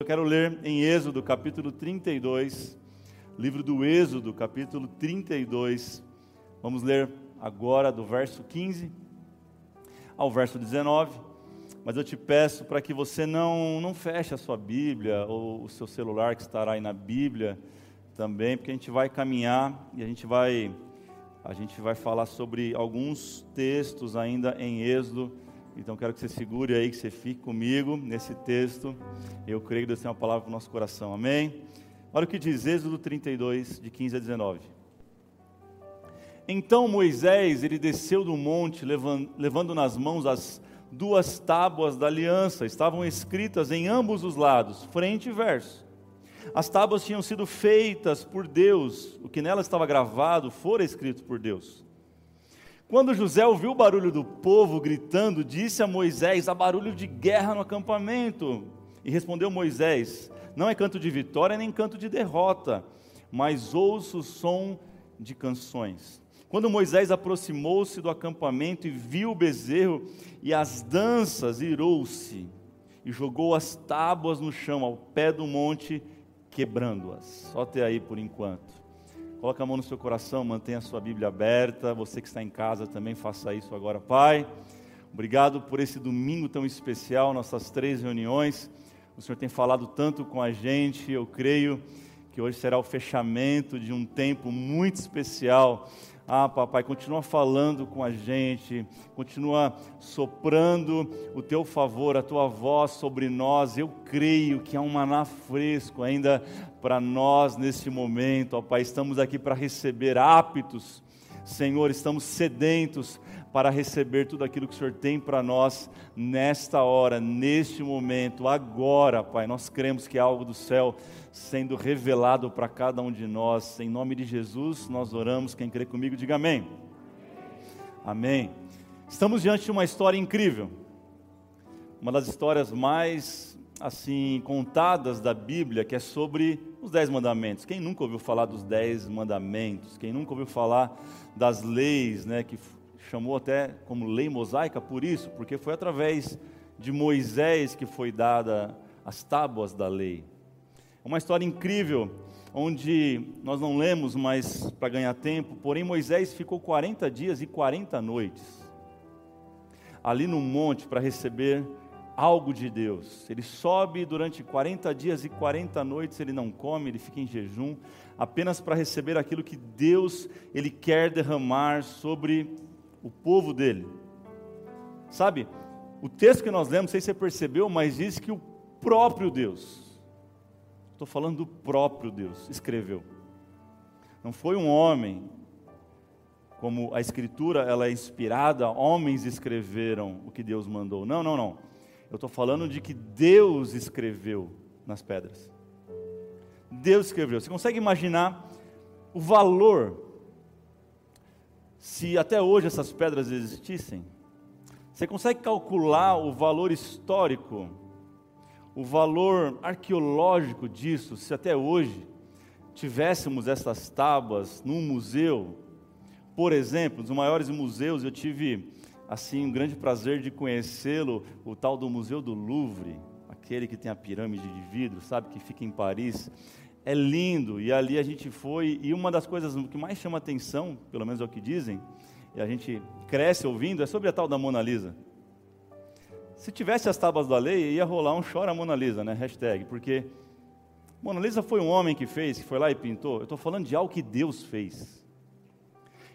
Eu quero ler em Êxodo, capítulo 32, livro do Êxodo, capítulo 32. Vamos ler agora do verso 15 ao verso 19. Mas eu te peço para que você não, não feche a sua Bíblia ou o seu celular que estará aí na Bíblia também, porque a gente vai caminhar e a gente vai a gente vai falar sobre alguns textos ainda em Êxodo então quero que você segure aí, que você fique comigo nesse texto. Eu creio que Deus tem uma palavra para o nosso coração. Amém? Olha o que diz Êxodo 32, de 15 a 19. Então Moisés, ele desceu do monte, levando, levando nas mãos as duas tábuas da aliança. Estavam escritas em ambos os lados, frente e verso. As tábuas tinham sido feitas por Deus, o que nela estava gravado fora escrito por Deus. Quando José ouviu o barulho do povo gritando, disse a Moisés: há barulho de guerra no acampamento. E respondeu Moisés: Não é canto de vitória nem canto de derrota, mas ouço o som de canções. Quando Moisés aproximou-se do acampamento e viu o bezerro e as danças, irou-se e jogou as tábuas no chão, ao pé do monte, quebrando-as. Só até aí por enquanto. Coloque a mão no seu coração, mantenha a sua Bíblia aberta. Você que está em casa também faça isso agora, Pai. Obrigado por esse domingo tão especial, nossas três reuniões. O Senhor tem falado tanto com a gente, eu creio que hoje será o fechamento de um tempo muito especial ah, papai, continua falando com a gente, continua soprando o teu favor, a tua voz sobre nós. Eu creio que há um maná fresco ainda para nós neste momento, ó Pai. Estamos aqui para receber aptos, Senhor, estamos sedentos para receber tudo aquilo que o Senhor tem para nós nesta hora, neste momento, agora, Pai. Nós cremos que é algo do céu sendo revelado para cada um de nós. Em nome de Jesus, nós oramos. Quem crê comigo, diga amém. Amém. Estamos diante de uma história incrível. Uma das histórias mais assim contadas da Bíblia, que é sobre os dez mandamentos. Quem nunca ouviu falar dos dez mandamentos? Quem nunca ouviu falar das leis, né, que chamou até como lei mosaica por isso, porque foi através de Moisés que foi dada as tábuas da lei. Uma história incrível, onde nós não lemos, mas para ganhar tempo, porém Moisés ficou 40 dias e 40 noites ali no monte para receber algo de Deus. Ele sobe durante 40 dias e 40 noites, ele não come, ele fica em jejum, apenas para receber aquilo que Deus ele quer derramar sobre o povo dele. Sabe, o texto que nós lemos, não sei se você percebeu, mas diz que o próprio Deus, estou falando do próprio Deus, escreveu. Não foi um homem, como a escritura ela é inspirada, homens escreveram o que Deus mandou. Não, não, não. Eu estou falando de que Deus escreveu nas pedras. Deus escreveu. Você consegue imaginar o valor se até hoje essas pedras existissem? Você consegue calcular o valor histórico, o valor arqueológico disso, se até hoje tivéssemos essas tábuas num museu? Por exemplo, nos maiores museus eu tive assim um grande prazer de conhecê-lo, o tal do Museu do Louvre, aquele que tem a pirâmide de vidro, sabe, que fica em Paris é lindo. E ali a gente foi, e uma das coisas que mais chama atenção, pelo menos é o que dizem, e a gente cresce ouvindo, é sobre a tal da Mona Lisa. Se tivesse as tábuas da lei, ia rolar um chora Mona Lisa, né? Hashtag, porque Mona Lisa foi um homem que fez, que foi lá e pintou. Eu estou falando de algo que Deus fez.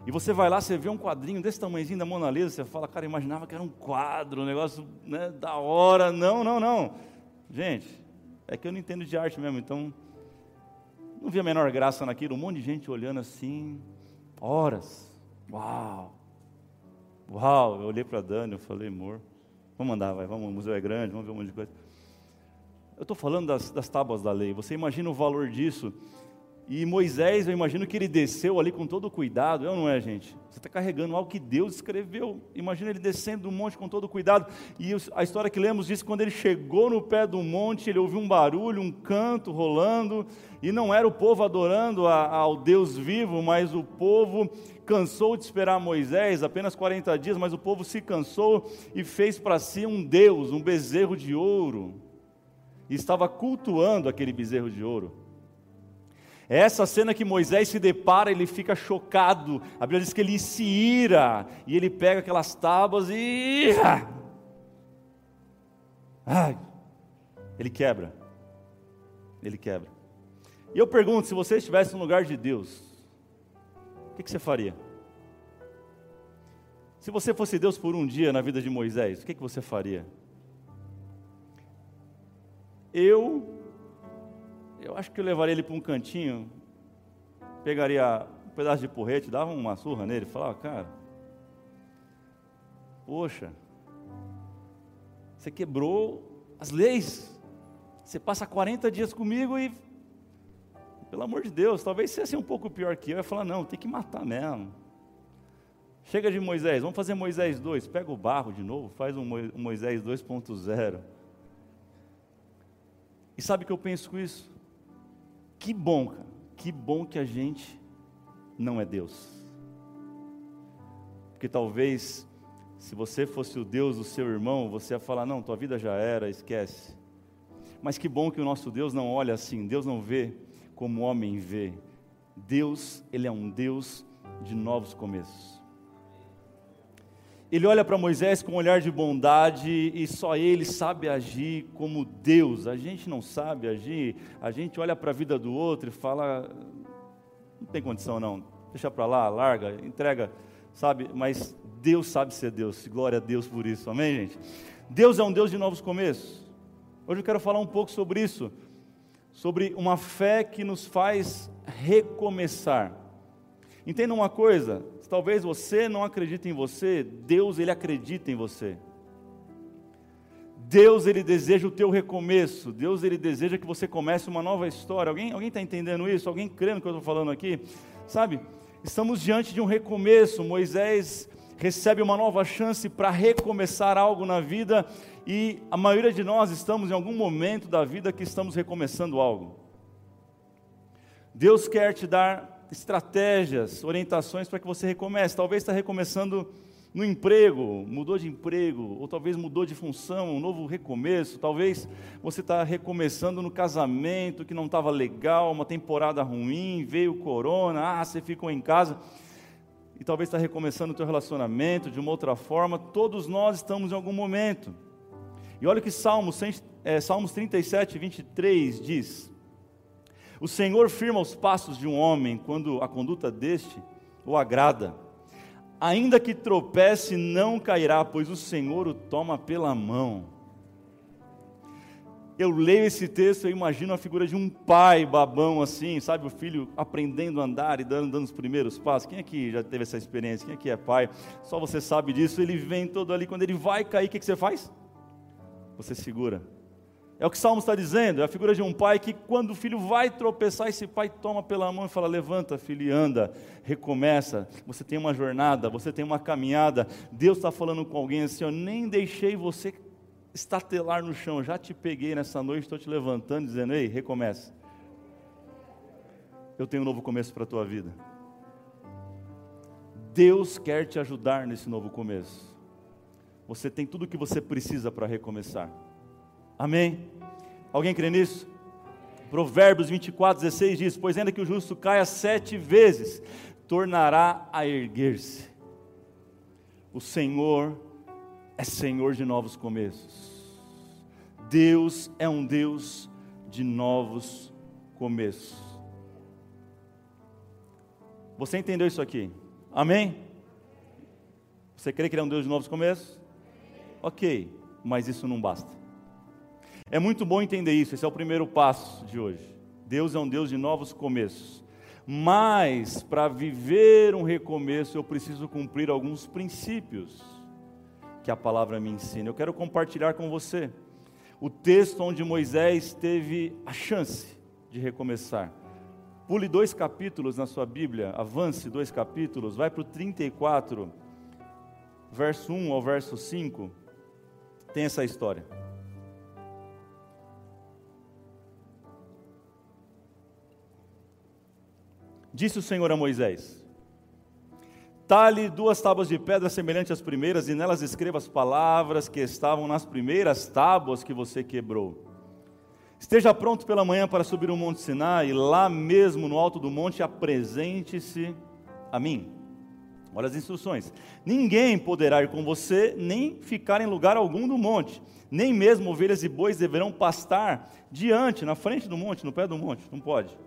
E você vai lá, você vê um quadrinho desse tamanhozinho da Mona Lisa, você fala, cara, imaginava que era um quadro, um negócio né, da hora. Não, não, não. Gente, é que eu não entendo de arte mesmo, então não vi a menor graça naquilo, um monte de gente olhando assim, horas. Uau! Uau! Eu olhei para Dani, eu falei, amor, vamos andar, vai, vamos, o museu é grande, vamos ver um monte de coisa. Eu estou falando das, das tábuas da lei, você imagina o valor disso e Moisés, eu imagino que ele desceu ali com todo cuidado, eu não é, gente? Você está carregando algo que Deus escreveu. Imagina ele descendo do monte com todo cuidado. E a história que lemos diz que quando ele chegou no pé do monte, ele ouviu um barulho, um canto rolando, e não era o povo adorando a, ao Deus vivo, mas o povo cansou de esperar Moisés, apenas 40 dias, mas o povo se cansou e fez para si um Deus, um bezerro de ouro. e estava cultuando aquele bezerro de ouro. Essa cena que Moisés se depara, ele fica chocado. A Bíblia diz que ele se ira e ele pega aquelas tábuas e. Ai, ele quebra. Ele quebra. E eu pergunto: se você estivesse no lugar de Deus, o que, que você faria? Se você fosse Deus por um dia na vida de Moisés, o que, que você faria? Eu, eu acho que eu levaria ele para um cantinho, pegaria um pedaço de porrete, dava uma surra nele, falava, cara, poxa, você quebrou as leis, você passa 40 dias comigo e, pelo amor de Deus, talvez você seja um pouco pior que eu, ia falar, não, tem que matar mesmo. Chega de Moisés, vamos fazer Moisés 2, pega o barro de novo, faz um Moisés 2.0. E sabe o que eu penso com isso? Que bom, que bom que a gente não é Deus. Porque talvez, se você fosse o Deus do seu irmão, você ia falar: não, tua vida já era, esquece. Mas que bom que o nosso Deus não olha assim, Deus não vê como o homem vê. Deus, Ele é um Deus de novos começos ele olha para Moisés com um olhar de bondade e só ele sabe agir como Deus. A gente não sabe agir, a gente olha para a vida do outro e fala: não tem condição não, deixa para lá, larga, entrega, sabe? Mas Deus sabe ser Deus, glória a Deus por isso, amém, gente? Deus é um Deus de novos começos. Hoje eu quero falar um pouco sobre isso, sobre uma fé que nos faz recomeçar. Entenda uma coisa, talvez você não acredite em você, Deus ele acredita em você. Deus ele deseja o teu recomeço. Deus ele deseja que você comece uma nova história. Alguém alguém está entendendo isso? Alguém crê no que eu estou falando aqui? Sabe? Estamos diante de um recomeço. Moisés recebe uma nova chance para recomeçar algo na vida e a maioria de nós estamos em algum momento da vida que estamos recomeçando algo. Deus quer te dar estratégias, orientações para que você recomece. Talvez está recomeçando no emprego, mudou de emprego, ou talvez mudou de função, um novo recomeço. Talvez você está recomeçando no casamento que não estava legal, uma temporada ruim, veio corona, ah, você ficou em casa. E talvez está recomeçando o teu relacionamento de uma outra forma. Todos nós estamos em algum momento. E olha o que Salmos, é, Salmos 37, 23 diz. O Senhor firma os passos de um homem quando a conduta deste o agrada. Ainda que tropece, não cairá, pois o Senhor o toma pela mão. Eu leio esse texto, eu imagino a figura de um pai babão assim, sabe, o filho aprendendo a andar e dando, dando os primeiros passos. Quem aqui já teve essa experiência? Quem aqui é pai? Só você sabe disso. Ele vem todo ali, quando ele vai cair, o que, que você faz? Você segura é o que o Salmo está dizendo, é a figura de um pai que, quando o filho vai tropeçar, esse pai toma pela mão e fala: Levanta, filho, e anda, recomeça. Você tem uma jornada, você tem uma caminhada. Deus está falando com alguém assim: Eu nem deixei você estatelar no chão, já te peguei nessa noite, estou te levantando, dizendo: Ei, recomeça. Eu tenho um novo começo para a tua vida. Deus quer te ajudar nesse novo começo. Você tem tudo o que você precisa para recomeçar. Amém? Alguém crê nisso? Provérbios 24, 16 diz: Pois ainda que o justo caia sete vezes, tornará a erguer-se. O Senhor é Senhor de novos começos. Deus é um Deus de novos começos. Você entendeu isso aqui? Amém? Você crê que Ele é um Deus de novos começos? Ok, mas isso não basta. É muito bom entender isso, esse é o primeiro passo de hoje. Deus é um Deus de novos começos. Mas, para viver um recomeço, eu preciso cumprir alguns princípios que a palavra me ensina. Eu quero compartilhar com você o texto onde Moisés teve a chance de recomeçar. Pule dois capítulos na sua Bíblia, avance dois capítulos, vai para o 34, verso 1 ao verso 5, tem essa história. Disse o Senhor a Moisés: Talhe duas tábuas de pedra semelhantes às primeiras, e nelas escreva as palavras que estavam nas primeiras tábuas que você quebrou. Esteja pronto pela manhã para subir o monte Sinai, e lá mesmo no alto do monte apresente-se a mim. Olha as instruções. Ninguém poderá ir com você, nem ficar em lugar algum do monte. Nem mesmo ovelhas e bois deverão pastar diante, na frente do monte, no pé do monte. Não pode.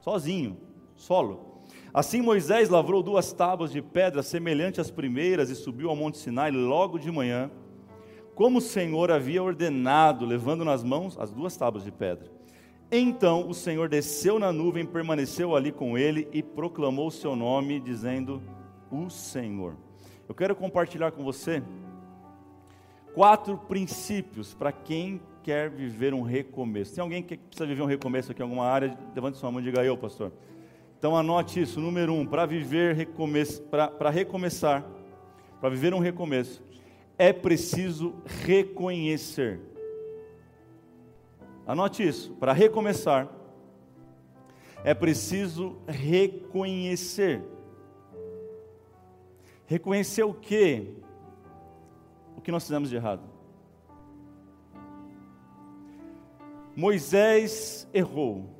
Sozinho, solo. Assim Moisés lavrou duas tábuas de pedra semelhantes às primeiras e subiu ao monte Sinai logo de manhã, como o Senhor havia ordenado, levando nas mãos as duas tábuas de pedra. Então o Senhor desceu na nuvem, permaneceu ali com ele e proclamou o seu nome, dizendo: O Senhor. Eu quero compartilhar com você quatro princípios para quem quer viver um recomeço. Tem alguém que precisa viver um recomeço aqui em alguma área? Levante sua mão e diga eu, pastor. Então anote isso, número um, para viver recomeço, para recomeçar, para viver um recomeço, é preciso reconhecer. Anote isso, para recomeçar, é preciso reconhecer. Reconhecer o que? O que nós fizemos de errado. Moisés errou,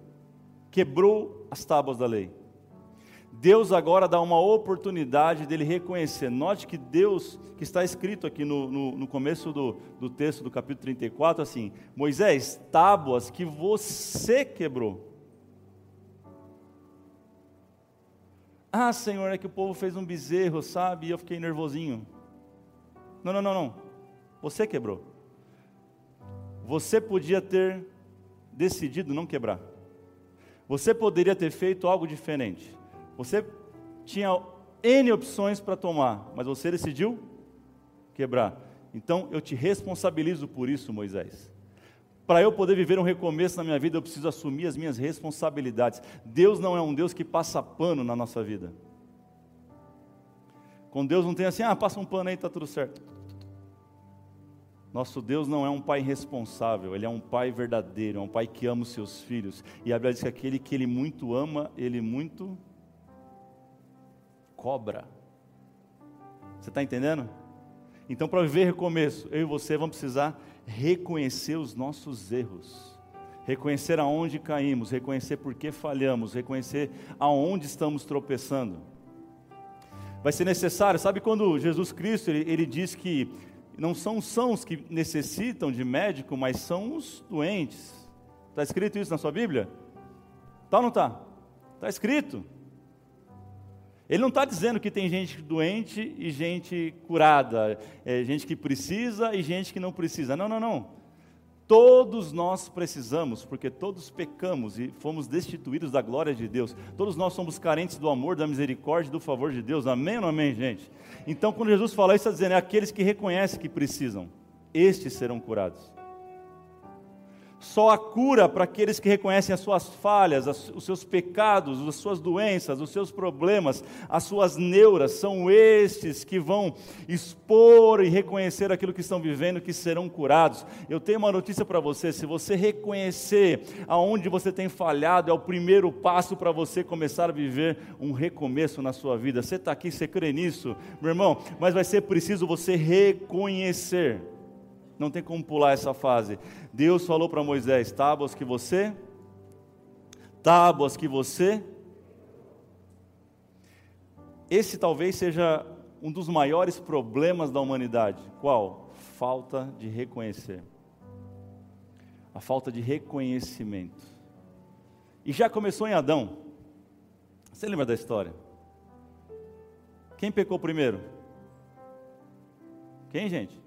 quebrou as tábuas da lei. Deus agora dá uma oportunidade dele reconhecer. Note que Deus, que está escrito aqui no, no, no, começo do, do texto do capítulo 34, assim: Moisés, tábuas que você quebrou. Ah, Senhor, é que o povo fez um bezerro, sabe? E eu fiquei nervosinho. Não, não, não, não. Você quebrou. Você podia ter decidido não quebrar. Você poderia ter feito algo diferente. Você tinha N opções para tomar, mas você decidiu quebrar. Então eu te responsabilizo por isso, Moisés. Para eu poder viver um recomeço na minha vida, eu preciso assumir as minhas responsabilidades. Deus não é um Deus que passa pano na nossa vida. Com Deus não tem assim, ah, passa um pano aí, está tudo certo. Nosso Deus não é um pai responsável, ele é um pai verdadeiro, é um pai que ama os seus filhos. E a Bíblia diz que aquele que ele muito ama, ele muito cobra. Você está entendendo? Então, para viver recomeço, eu e você vamos precisar reconhecer os nossos erros, reconhecer aonde caímos, reconhecer por que falhamos, reconhecer aonde estamos tropeçando. Vai ser necessário, sabe quando Jesus Cristo ele, ele diz que não são são os que necessitam de médico, mas são os doentes. Está escrito isso na sua Bíblia? Tá ou não está? Está escrito. Ele não está dizendo que tem gente doente e gente curada, é, gente que precisa e gente que não precisa. Não, não, não. Todos nós precisamos, porque todos pecamos e fomos destituídos da glória de Deus. Todos nós somos carentes do amor, da misericórdia e do favor de Deus. Amém ou amém, gente? Então, quando Jesus fala isso, está dizendo: é aqueles que reconhecem que precisam, estes serão curados. Só a cura para aqueles que reconhecem as suas falhas, os seus pecados, as suas doenças, os seus problemas, as suas neuras. São estes que vão expor e reconhecer aquilo que estão vivendo, que serão curados. Eu tenho uma notícia para você: se você reconhecer aonde você tem falhado, é o primeiro passo para você começar a viver um recomeço na sua vida. Você está aqui, você crê nisso, meu irmão? Mas vai ser preciso você reconhecer. Não tem como pular essa fase. Deus falou para Moisés: tábuas que você, tábuas que você. Esse talvez seja um dos maiores problemas da humanidade. Qual? Falta de reconhecer. A falta de reconhecimento. E já começou em Adão. Você lembra da história? Quem pecou primeiro? Quem, gente?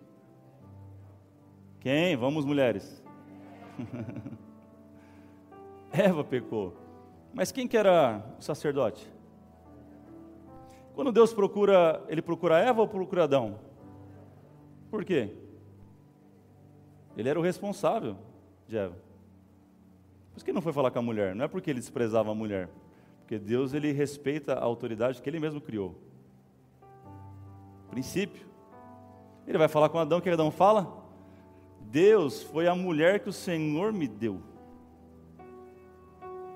Quem? Vamos, mulheres. Eva pecou. Mas quem que era o sacerdote? Quando Deus procura, ele procura Eva ou procura Adão? Por quê? Ele era o responsável de Eva. Por isso que ele não foi falar com a mulher, não é porque ele desprezava a mulher, porque Deus ele respeita a autoridade que ele mesmo criou. Princípio. Ele vai falar com Adão, o que Adão fala? Deus foi a mulher que o Senhor me deu.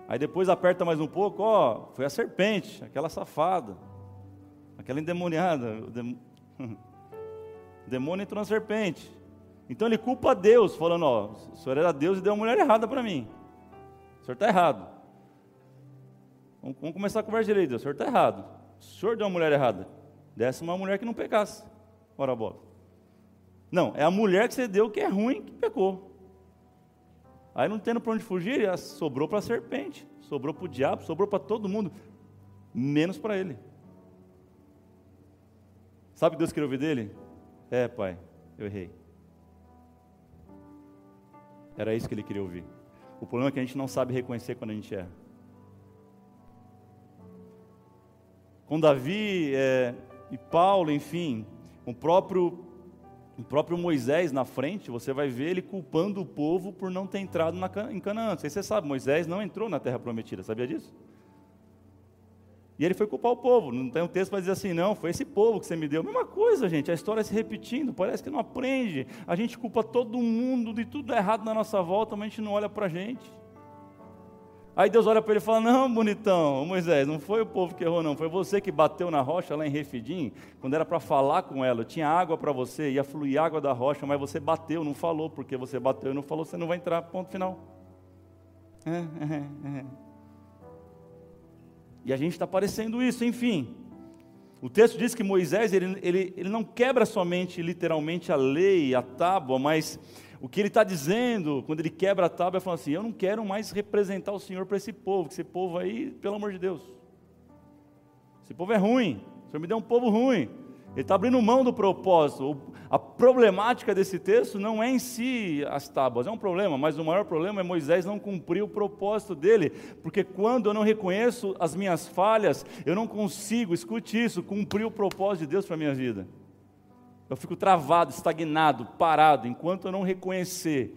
Aí depois aperta mais um pouco, ó, foi a serpente, aquela safada, aquela endemoniada. O demônio entrou na serpente. Então ele culpa Deus, falando: Ó, o senhor era Deus e deu uma mulher errada para mim. O senhor está errado. Vamos, vamos, começar a conversa direito. O senhor está errado. O senhor deu uma mulher errada. Desse uma mulher que não pecasse. Ora, bola. Não, é a mulher que você deu que é ruim que pecou. Aí não tendo para onde fugir, sobrou para a serpente, sobrou para o diabo, sobrou para todo mundo, menos para ele. Sabe o que Deus queria ouvir dele? É, pai, eu errei. Era isso que ele queria ouvir. O problema é que a gente não sabe reconhecer quando a gente erra. Com Davi é, e Paulo, enfim, o próprio, o próprio Moisés na frente, você vai ver ele culpando o povo por não ter entrado na, em Canaã. Você sabe, Moisés não entrou na terra prometida, sabia disso? E ele foi culpar o povo. Não tem um texto para dizer assim, não, foi esse povo que você me deu. Mesma coisa, gente, a história se repetindo, parece que não aprende. A gente culpa todo mundo de tudo errado na nossa volta, mas a gente não olha para a gente. Aí Deus olha para ele e fala: Não, bonitão, Moisés, não foi o povo que errou, não. Foi você que bateu na rocha lá em Refidim, quando era para falar com ela. Tinha água para você, ia fluir água da rocha, mas você bateu, não falou, porque você bateu e não falou, você não vai entrar. Ponto final. É, é, é. E a gente está parecendo isso, enfim. O texto diz que Moisés, ele, ele, ele não quebra somente, literalmente, a lei, a tábua, mas o que ele está dizendo, quando ele quebra a tábua, é falando assim: Eu não quero mais representar o Senhor para esse povo, que esse povo aí, pelo amor de Deus, esse povo é ruim, o Senhor me deu um povo ruim. Ele está abrindo mão do propósito. A problemática desse texto não é em si as tábuas, é um problema, mas o maior problema é Moisés não cumprir o propósito dele, porque quando eu não reconheço as minhas falhas, eu não consigo, escute isso, cumprir o propósito de Deus para a minha vida. Eu fico travado, estagnado, parado, enquanto eu não reconhecer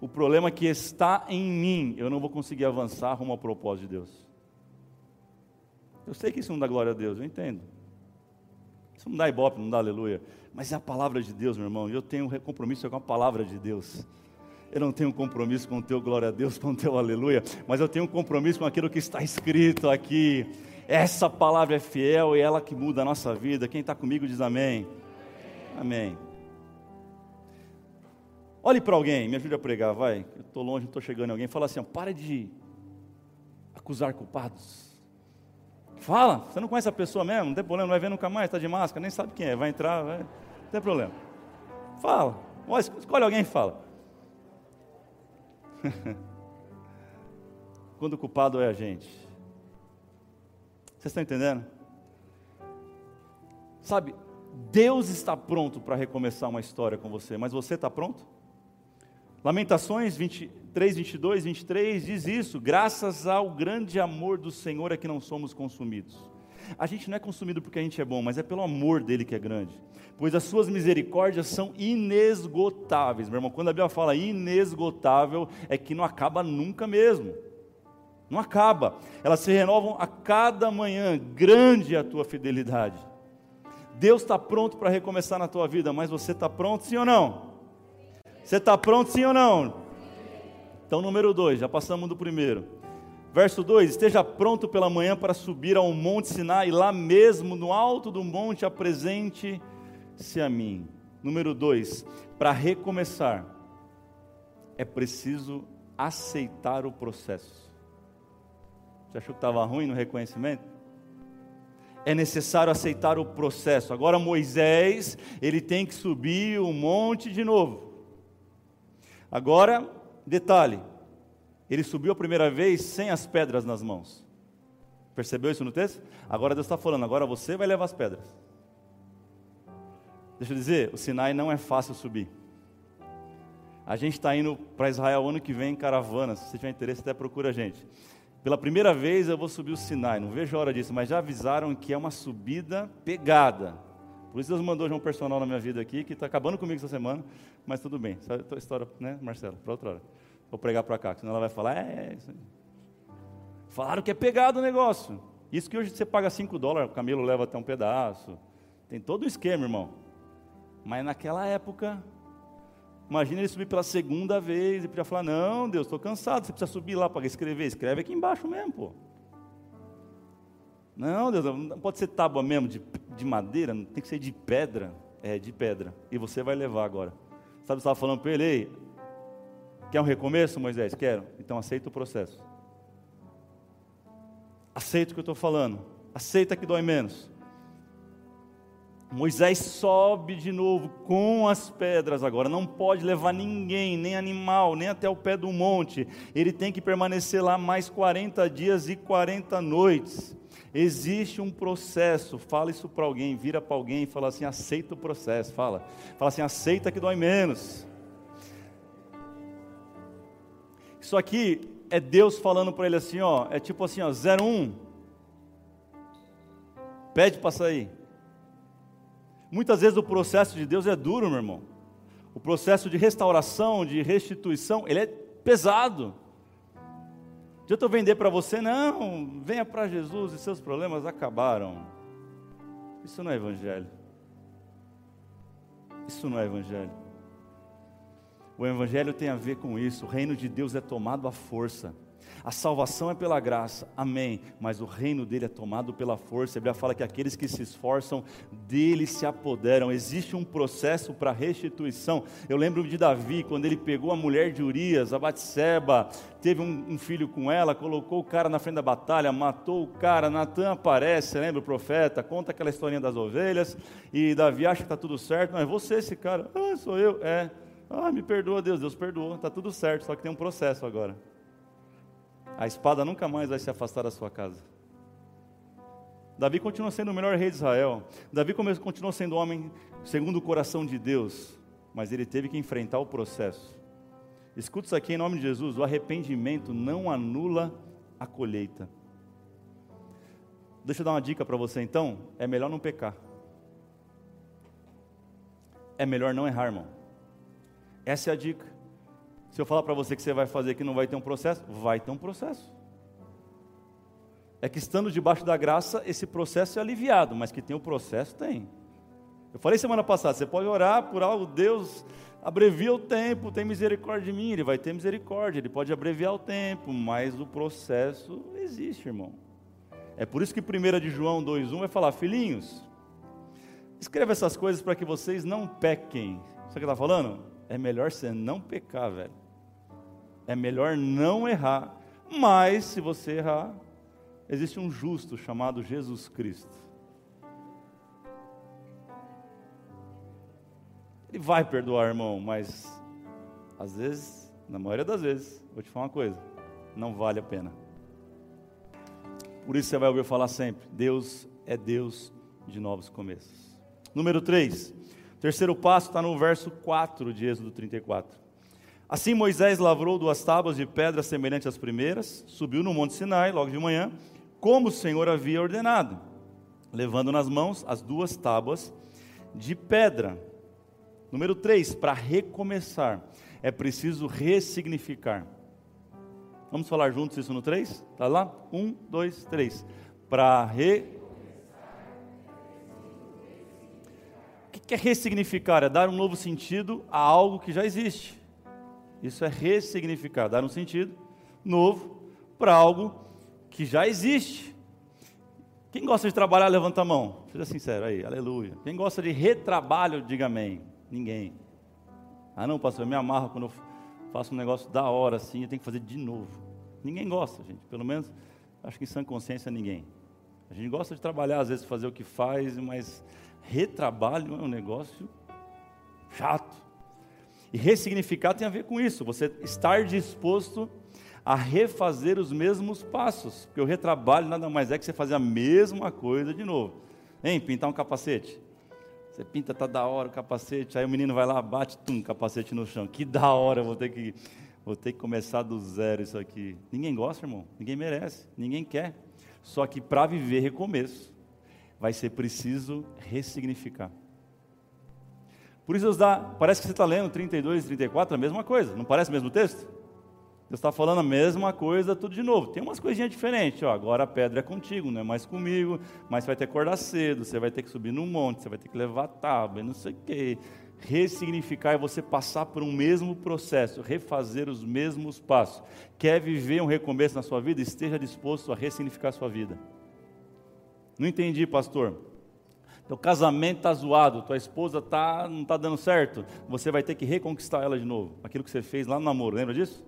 o problema que está em mim, eu não vou conseguir avançar rumo ao propósito de Deus. Eu sei que isso não dá glória a Deus, eu entendo. Isso não dá ibope, não dá aleluia. Mas é a palavra de Deus, meu irmão. Eu tenho um compromisso com a palavra de Deus. Eu não tenho um compromisso com o teu glória a Deus, com o teu aleluia, mas eu tenho um compromisso com aquilo que está escrito aqui. Essa palavra é fiel e ela que muda a nossa vida. Quem está comigo diz amém. Amém. Olhe para alguém, me ajude a pregar, vai. Eu estou longe, não estou chegando alguém. Fala assim: ó, para de acusar culpados. Fala, você não conhece a pessoa mesmo, não tem problema, não vai ver nunca mais, está de máscara, nem sabe quem é, vai entrar, vai, não tem problema. Fala, escolhe alguém e fala. Quando o culpado é a gente. Vocês estão entendendo? Sabe, Deus está pronto para recomeçar uma história com você, mas você está pronto? Lamentações 23, 22, 23 diz isso: graças ao grande amor do Senhor é que não somos consumidos. A gente não é consumido porque a gente é bom, mas é pelo amor dele que é grande. Pois as suas misericórdias são inesgotáveis. Meu irmão, quando a Bíblia fala inesgotável, é que não acaba nunca mesmo. Não acaba. Elas se renovam a cada manhã. Grande é a tua fidelidade. Deus está pronto para recomeçar na tua vida, mas você está pronto sim ou não? Você está pronto sim ou não? Então, número dois, já passamos do primeiro. Verso 2: Esteja pronto pela manhã para subir ao monte Sinai, lá mesmo no alto do monte apresente-se a mim. Número 2: Para recomeçar, é preciso aceitar o processo. Você achou que estava ruim no reconhecimento? É necessário aceitar o processo. Agora Moisés, ele tem que subir o monte de novo. Agora, detalhe: ele subiu a primeira vez sem as pedras nas mãos. Percebeu isso no texto? Agora Deus está falando, agora você vai levar as pedras. Deixa eu dizer, o Sinai não é fácil subir. A gente está indo para Israel ano que vem em caravana. Se tiver interesse, até procura a gente. Pela primeira vez eu vou subir o Sinai. Não vejo a hora disso, mas já avisaram que é uma subida pegada. Por isso Deus mandou já um personal na minha vida aqui, que está acabando comigo essa semana, mas tudo bem. Essa é a história, né, Marcelo? Para outra hora. Vou pregar para cá, senão ela vai falar, é, é isso aí. Falaram que é pegado o negócio. Isso que hoje você paga 5 dólares, o camelo leva até um pedaço. Tem todo um esquema, irmão. Mas naquela época, imagina ele subir pela segunda vez e podia falar, não, Deus, estou cansado, você precisa subir lá para escrever. Escreve aqui embaixo mesmo, pô. Não, Deus, não pode ser tábua mesmo, de, de madeira, tem que ser de pedra. É, de pedra. E você vai levar agora. Sabe, estava falando para ele, Ei, quer um recomeço, Moisés? Quero. Então aceita o processo. Aceita o que eu estou falando. Aceita que dói menos. Moisés sobe de novo com as pedras agora, não pode levar ninguém, nem animal, nem até o pé do monte. Ele tem que permanecer lá mais 40 dias e 40 noites. Existe um processo, fala isso para alguém, vira para alguém e fala assim: aceita o processo, fala. Fala assim: aceita que dói menos. Isso aqui é Deus falando para ele assim, ó, é tipo assim, ó, 01. Pede para sair. Muitas vezes o processo de Deus é duro, meu irmão. O processo de restauração, de restituição, ele é pesado. Adianta eu vender para você, não, venha para Jesus e seus problemas acabaram. Isso não é evangelho. Isso não é evangelho. O evangelho tem a ver com isso. O reino de Deus é tomado à força. A salvação é pela graça, amém. Mas o reino dele é tomado pela força. A Bíblia fala que aqueles que se esforçam dele se apoderam. Existe um processo para restituição. Eu lembro de Davi, quando ele pegou a mulher de Urias, a Batseba, teve um, um filho com ela, colocou o cara na frente da batalha, matou o cara. Natan aparece, lembra o profeta? Conta aquela historinha das ovelhas. E Davi acha que está tudo certo. Mas você, esse cara, ah, sou eu. É. Ah, me perdoa, Deus. Deus perdoou. Está tudo certo, só que tem um processo agora. A espada nunca mais vai se afastar da sua casa. Davi continua sendo o melhor rei de Israel. Davi continua sendo homem segundo o coração de Deus. Mas ele teve que enfrentar o processo. Escuta isso aqui em nome de Jesus: o arrependimento não anula a colheita. Deixa eu dar uma dica para você então: é melhor não pecar. É melhor não errar, irmão. Essa é a dica. Se eu falar para você que você vai fazer que não vai ter um processo, vai ter um processo. É que estando debaixo da graça, esse processo é aliviado, mas que tem o um processo, tem. Eu falei semana passada, você pode orar por algo, Deus abrevia o tempo, tem misericórdia de mim, Ele vai ter misericórdia, Ele pode abreviar o tempo, mas o processo existe, irmão. É por isso que 1 de João 2,1 vai falar, filhinhos, escreva essas coisas para que vocês não pequem. Sabe o que está falando? É melhor você não pecar, velho. É melhor não errar. Mas, se você errar, existe um justo chamado Jesus Cristo. Ele vai perdoar, irmão, mas às vezes, na maioria das vezes, vou te falar uma coisa: não vale a pena. Por isso você vai ouvir falar sempre: Deus é Deus de novos começos. Número 3. Terceiro passo está no verso 4 de Êxodo 34. Assim Moisés lavrou duas tábuas de pedra semelhantes às primeiras, subiu no monte Sinai logo de manhã, como o Senhor havia ordenado, levando nas mãos as duas tábuas de pedra. Número 3, para recomeçar, é preciso ressignificar. Vamos falar juntos isso no 3? Está lá? 1, 2, 3. Para re que é ressignificar? É dar um novo sentido a algo que já existe. Isso é ressignificar, dar um sentido novo para algo que já existe. Quem gosta de trabalhar, levanta a mão. Seja sincero aí, aleluia. Quem gosta de retrabalho, diga amém. Ninguém. Ah, não, pastor, eu me amarro quando eu faço um negócio da hora assim, eu tenho que fazer de novo. Ninguém gosta, gente. Pelo menos, acho que em sã consciência, ninguém. A gente gosta de trabalhar, às vezes, fazer o que faz, mas retrabalho é um negócio chato. E ressignificar tem a ver com isso, você estar disposto a refazer os mesmos passos, porque o retrabalho nada mais é que você fazer a mesma coisa de novo. Hein, pintar um capacete. Você pinta, tá da hora o capacete, aí o menino vai lá, bate, tum, capacete no chão. Que da hora, vou ter que vou ter que começar do zero isso aqui. Ninguém gosta, irmão. Ninguém merece, ninguém quer. Só que para viver recomeço, vai ser preciso ressignificar. Por isso Deus dá, parece que você está lendo 32 e 34, a mesma coisa, não parece o mesmo texto? Deus está falando a mesma coisa tudo de novo. Tem umas coisinhas diferentes, ó, agora a pedra é contigo, não é mais comigo, mas você vai ter que acordar cedo, você vai ter que subir no monte, você vai ter que levar tábua, não sei o quê. Ressignificar é você passar por um mesmo processo, refazer os mesmos passos. Quer viver um recomeço na sua vida? Esteja disposto a ressignificar a sua vida. Não entendi, pastor. teu casamento está zoado, tua esposa tá, não está dando certo, você vai ter que reconquistar ela de novo. Aquilo que você fez lá no namoro, lembra disso?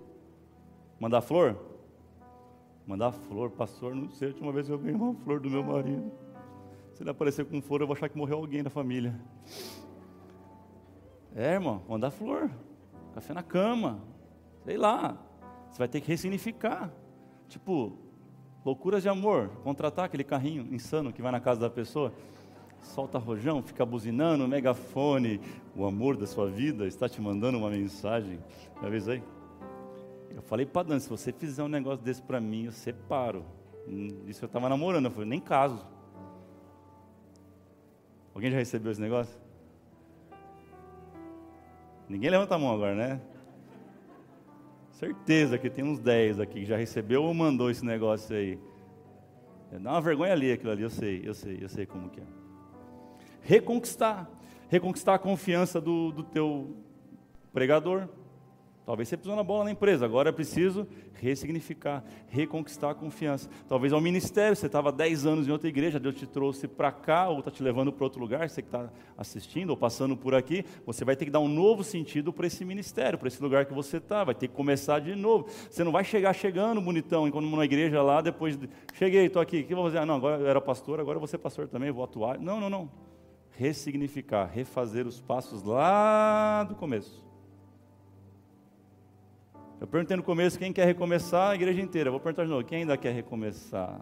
Mandar flor? Mandar flor, pastor, não sei, a última vez eu ganhei uma flor do meu marido. Se ele aparecer com flor, eu vou achar que morreu alguém da família. É, irmão, mandar flor. Café na cama. Sei lá. Você vai ter que ressignificar. Tipo, loucuras de amor. Contratar aquele carrinho insano que vai na casa da pessoa. Solta rojão, fica buzinando, megafone. O amor da sua vida está te mandando uma mensagem. Já aí? Eu falei para Dan, se você fizer um negócio desse para mim, eu separo. Isso eu estava namorando, eu falei, nem caso. Alguém já recebeu esse negócio? Ninguém levanta a mão agora, né? Certeza que tem uns 10 aqui que já recebeu ou mandou esse negócio aí. Dá uma vergonha ali aquilo ali, eu sei, eu sei, eu sei como que é. Reconquistar, reconquistar a confiança do, do teu pregador, Talvez você pisou na bola na empresa, agora é preciso ressignificar, reconquistar a confiança. Talvez ao ministério, você estava 10 anos em outra igreja, Deus te trouxe para cá, ou está te levando para outro lugar, você que está assistindo ou passando por aqui, você vai ter que dar um novo sentido para esse ministério, para esse lugar que você está, vai ter que começar de novo. Você não vai chegar chegando bonitão, enquanto na igreja lá, depois, de, cheguei, estou aqui, o que eu vou fazer? Ah, não, agora eu era pastor, agora eu vou ser pastor também, vou atuar. Não, não, não. Ressignificar, refazer os passos lá do começo. Eu perguntei no começo quem quer recomeçar, a igreja inteira. vou perguntar de novo, quem ainda quer recomeçar?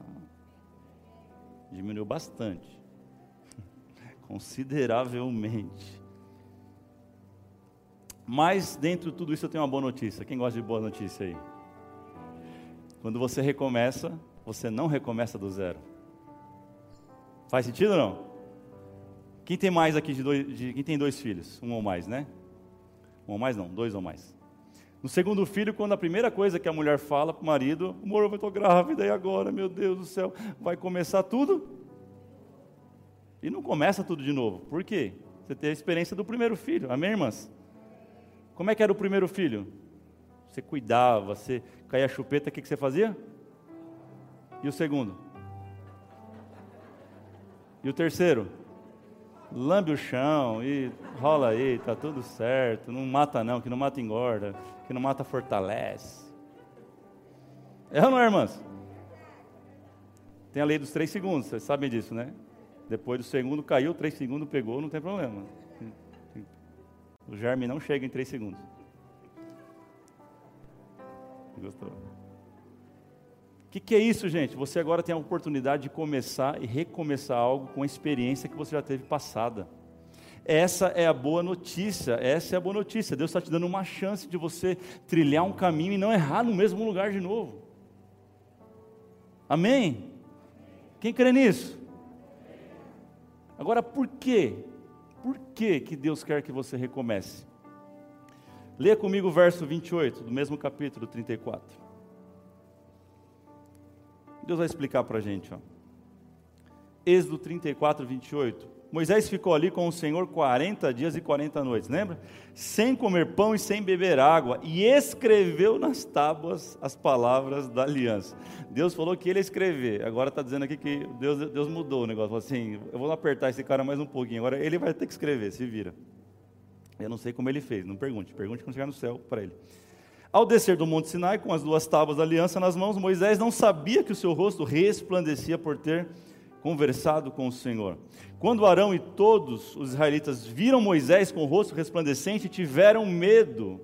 Diminuiu bastante. Consideravelmente. Mas dentro de tudo isso eu tenho uma boa notícia. Quem gosta de boa notícia aí? Quando você recomeça, você não recomeça do zero. Faz sentido ou não? Quem tem mais aqui de dois, de, quem tem dois filhos? Um ou mais, né? Um ou mais não, dois ou mais. No segundo filho, quando a primeira coisa que a mulher fala para o marido, amor, eu estou grávida e agora, meu Deus do céu, vai começar tudo? E não começa tudo de novo. Por quê? Você tem a experiência do primeiro filho, amém, irmãs? Como é que era o primeiro filho? Você cuidava, você caía a chupeta, o que, que você fazia? E o segundo? E o terceiro? lambe o chão e rola aí, tá tudo certo. Não mata não, que não mata engorda, que não mata fortalece. É ou não é, irmãs? Tem a lei dos três segundos, vocês sabem disso, né? Depois do segundo caiu, três segundos pegou, não tem problema. O germe não chega em três segundos. Gostou? O que, que, é isso, gente? Você agora tem a oportunidade de começar e recomeçar algo com a experiência que você já teve passada. Essa é a boa notícia, essa é a boa notícia. Deus está te dando uma chance de você trilhar um caminho e não errar no mesmo lugar de novo. Amém? Quem crê nisso? Agora, por quê? Por que, que Deus quer que você recomece? Leia comigo o verso 28 do mesmo capítulo 34. Deus vai explicar para a gente. Ó. Êxodo 34, 28. Moisés ficou ali com o Senhor 40 dias e 40 noites, lembra? Sem comer pão e sem beber água, e escreveu nas tábuas as palavras da aliança. Deus falou que ele ia escrever, agora está dizendo aqui que Deus, Deus mudou o negócio. Falou assim: eu vou apertar esse cara mais um pouquinho, agora ele vai ter que escrever, se vira. Eu não sei como ele fez, não pergunte, pergunte quando chegar no céu para ele. Ao descer do Monte Sinai com as duas tábuas da aliança nas mãos, Moisés não sabia que o seu rosto resplandecia por ter conversado com o Senhor. Quando Arão e todos os israelitas viram Moisés com o rosto resplandecente, tiveram medo.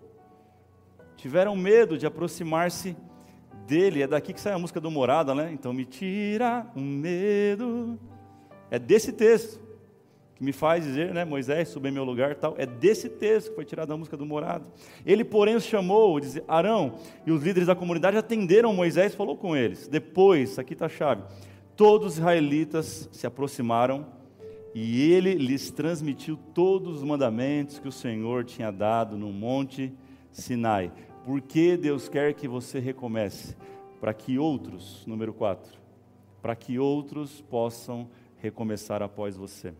Tiveram medo de aproximar-se dele. É daqui que sai a música do Morada, né? Então me tira o medo. É desse texto que me faz dizer, né, Moisés, suba em meu lugar tal, é desse texto que foi tirado da música do morado. Ele, porém, os chamou, diz, Arão, e os líderes da comunidade atenderam Moisés falou com eles. Depois, aqui está a chave, todos os israelitas se aproximaram e ele lhes transmitiu todos os mandamentos que o Senhor tinha dado no monte Sinai. Por que Deus quer que você recomece? Para que outros, número 4, para que outros possam recomeçar após você.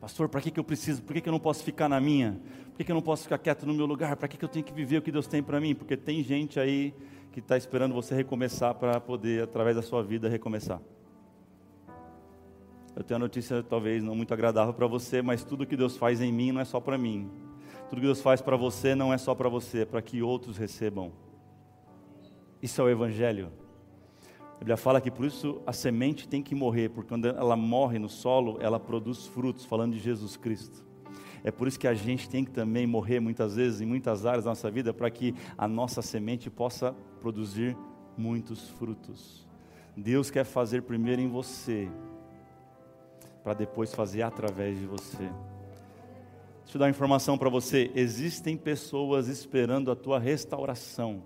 Pastor, para que, que eu preciso? Por que, que eu não posso ficar na minha? Por que, que eu não posso ficar quieto no meu lugar? Para que, que eu tenho que viver o que Deus tem para mim? Porque tem gente aí que está esperando você recomeçar para poder, através da sua vida, recomeçar. Eu tenho uma notícia talvez não muito agradável para você, mas tudo que Deus faz em mim não é só para mim. Tudo que Deus faz para você não é só para você, é para que outros recebam. Isso é o Evangelho. A Bíblia fala que por isso a semente tem que morrer, porque quando ela morre no solo, ela produz frutos, falando de Jesus Cristo. É por isso que a gente tem que também morrer muitas vezes em muitas áreas da nossa vida, para que a nossa semente possa produzir muitos frutos. Deus quer fazer primeiro em você, para depois fazer através de você. Deixa eu dar uma informação para você: existem pessoas esperando a tua restauração,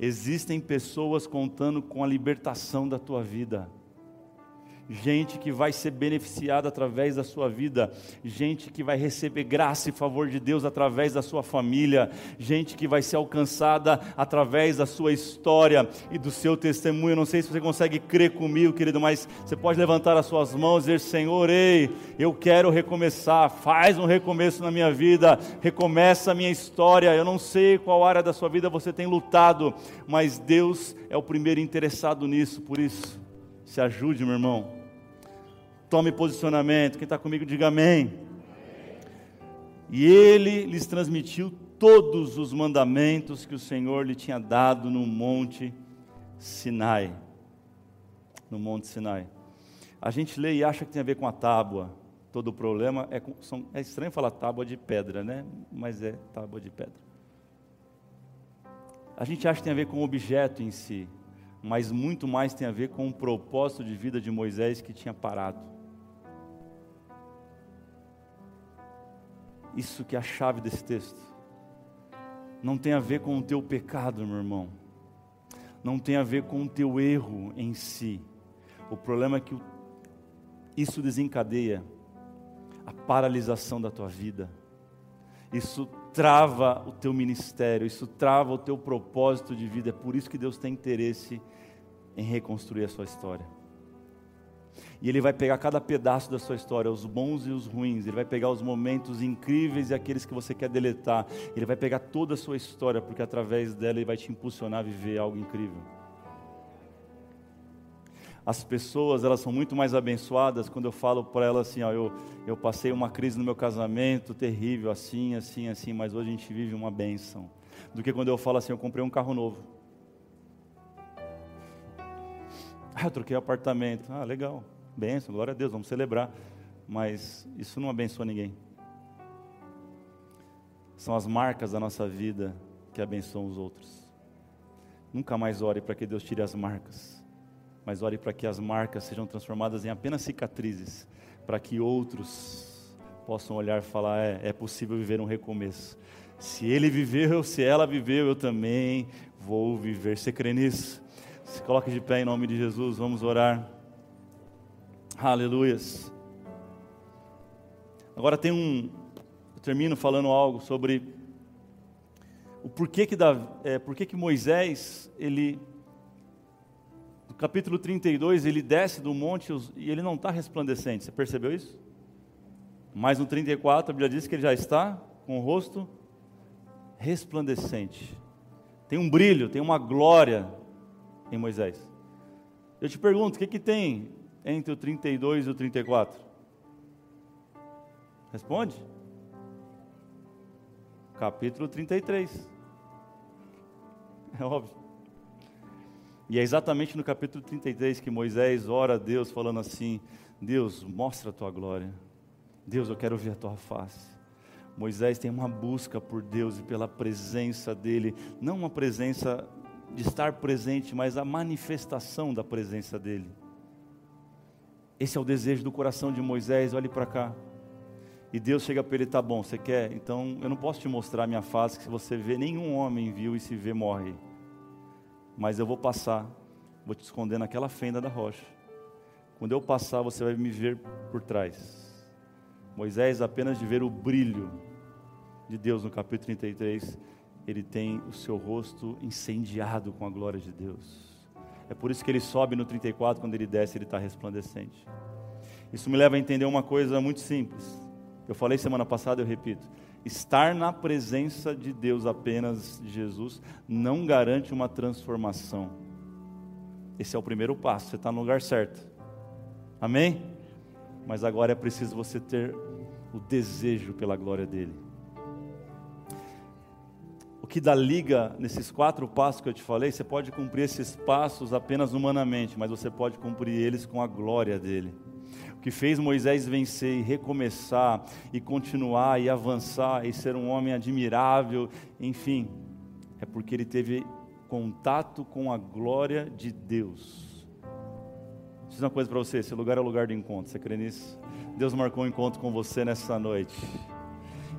existem pessoas contando com a libertação da tua vida gente que vai ser beneficiada através da sua vida, gente que vai receber graça e favor de Deus através da sua família, gente que vai ser alcançada através da sua história e do seu testemunho. Eu não sei se você consegue crer comigo, querido, mas você pode levantar as suas mãos e dizer: Senhor, ei, eu quero recomeçar, faz um recomeço na minha vida, recomeça a minha história. Eu não sei qual área da sua vida você tem lutado, mas Deus é o primeiro interessado nisso, por isso. Se ajude, meu irmão. Tome posicionamento. Quem está comigo, diga amém. E ele lhes transmitiu todos os mandamentos que o Senhor lhe tinha dado no monte Sinai. No monte Sinai. A gente lê e acha que tem a ver com a tábua. Todo o problema é, com, são, é estranho falar tábua de pedra, né? Mas é tábua de pedra. A gente acha que tem a ver com o objeto em si mas muito mais tem a ver com o propósito de vida de Moisés que tinha parado. Isso que é a chave desse texto. Não tem a ver com o teu pecado, meu irmão. Não tem a ver com o teu erro em si. O problema é que isso desencadeia a paralisação da tua vida. Isso trava o teu ministério, isso trava o teu propósito de vida. É por isso que Deus tem interesse em reconstruir a sua história. E Ele vai pegar cada pedaço da sua história, os bons e os ruins. Ele vai pegar os momentos incríveis e aqueles que você quer deletar. Ele vai pegar toda a sua história, porque através dela Ele vai te impulsionar a viver algo incrível. As pessoas, elas são muito mais abençoadas quando eu falo para elas assim: ó, eu, eu passei uma crise no meu casamento terrível, assim, assim, assim, mas hoje a gente vive uma bênção. Do que quando eu falo assim: eu comprei um carro novo. Ah, eu troquei apartamento. Ah, legal. Benção, glória a Deus, vamos celebrar. Mas isso não abençoa ninguém. São as marcas da nossa vida que abençoam os outros. Nunca mais ore para que Deus tire as marcas, mas ore para que as marcas sejam transformadas em apenas cicatrizes, para que outros possam olhar e falar: é, é possível viver um recomeço. Se ele viveu, se ela viveu, eu também vou viver. Você crê nisso? Se coloque de pé em nome de Jesus, vamos orar. Aleluias. Agora tem um, eu termino falando algo sobre o porquê que, da, é, porquê que Moisés, ele, no capítulo 32, ele desce do monte e ele não está resplandecente, você percebeu isso? Mas no 34 a Bíblia diz que ele já está com o rosto resplandecente. Tem um brilho, tem uma glória em Moisés. Eu te pergunto, o que, que tem entre o 32 e o 34? Responde. Capítulo 33. É óbvio. E é exatamente no capítulo 33 que Moisés ora a Deus, falando assim: Deus, mostra a tua glória. Deus, eu quero ver a tua face. Moisés tem uma busca por Deus e pela presença dEle, não uma presença de estar presente, mas a manifestação da presença dEle. Esse é o desejo do coração de Moisés, olhe para cá. E Deus chega para ele, tá bom, você quer? Então eu não posso te mostrar a minha face, que se você vê, nenhum homem viu e se vê, morre. Mas eu vou passar, vou te esconder naquela fenda da rocha. Quando eu passar, você vai me ver por trás. Moisés, apenas de ver o brilho de Deus no capítulo 33, ele tem o seu rosto incendiado com a glória de Deus. É por isso que ele sobe no 34, quando ele desce, ele está resplandecente. Isso me leva a entender uma coisa muito simples. Eu falei semana passada, eu repito. Estar na presença de Deus apenas, de Jesus, não garante uma transformação. Esse é o primeiro passo, você está no lugar certo. Amém? mas agora é preciso você ter o desejo pela glória dele. O que dá liga nesses quatro passos que eu te falei, você pode cumprir esses passos apenas humanamente, mas você pode cumprir eles com a glória dele. O que fez Moisés vencer e recomeçar, e continuar, e avançar, e ser um homem admirável, enfim, é porque ele teve contato com a glória de Deus. Dizer uma coisa para você: esse lugar é o lugar do encontro, você crê nisso? Deus marcou um encontro com você nessa noite,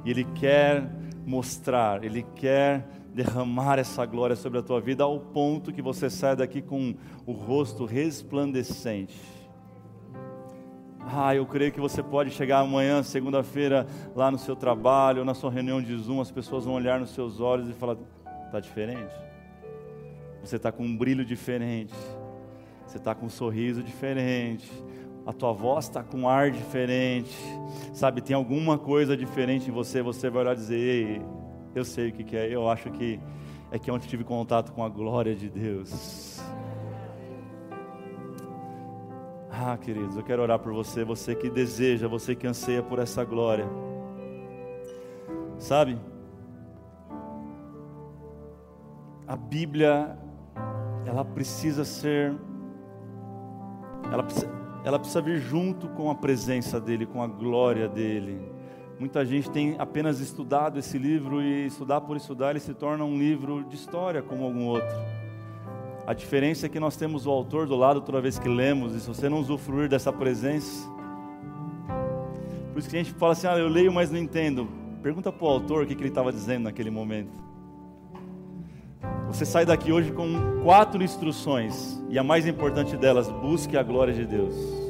e Ele quer mostrar, Ele quer derramar essa glória sobre a tua vida ao ponto que você saia daqui com o rosto resplandecente. Ah, eu creio que você pode chegar amanhã, segunda-feira, lá no seu trabalho, na sua reunião de Zoom, as pessoas vão olhar nos seus olhos e falar: está diferente? Você está com um brilho diferente, você está com um sorriso diferente, a tua voz está com um ar diferente, sabe? Tem alguma coisa diferente em você, você vai olhar e dizer: Ei, eu sei o que, que é, eu acho que é que ontem tive contato com a glória de Deus. Ah, queridos, eu quero orar por você, você que deseja, você que anseia por essa glória. Sabe? A Bíblia, ela precisa ser, ela precisa, ela precisa vir junto com a presença dEle, com a glória dEle. Muita gente tem apenas estudado esse livro e estudar por estudar ele se torna um livro de história como algum outro. A diferença é que nós temos o autor do lado toda vez que lemos, e se você não usufruir dessa presença, por isso que a gente fala assim: ah, eu leio, mas não entendo. Pergunta para o autor o que, que ele estava dizendo naquele momento. Você sai daqui hoje com quatro instruções, e a mais importante delas, busque a glória de Deus.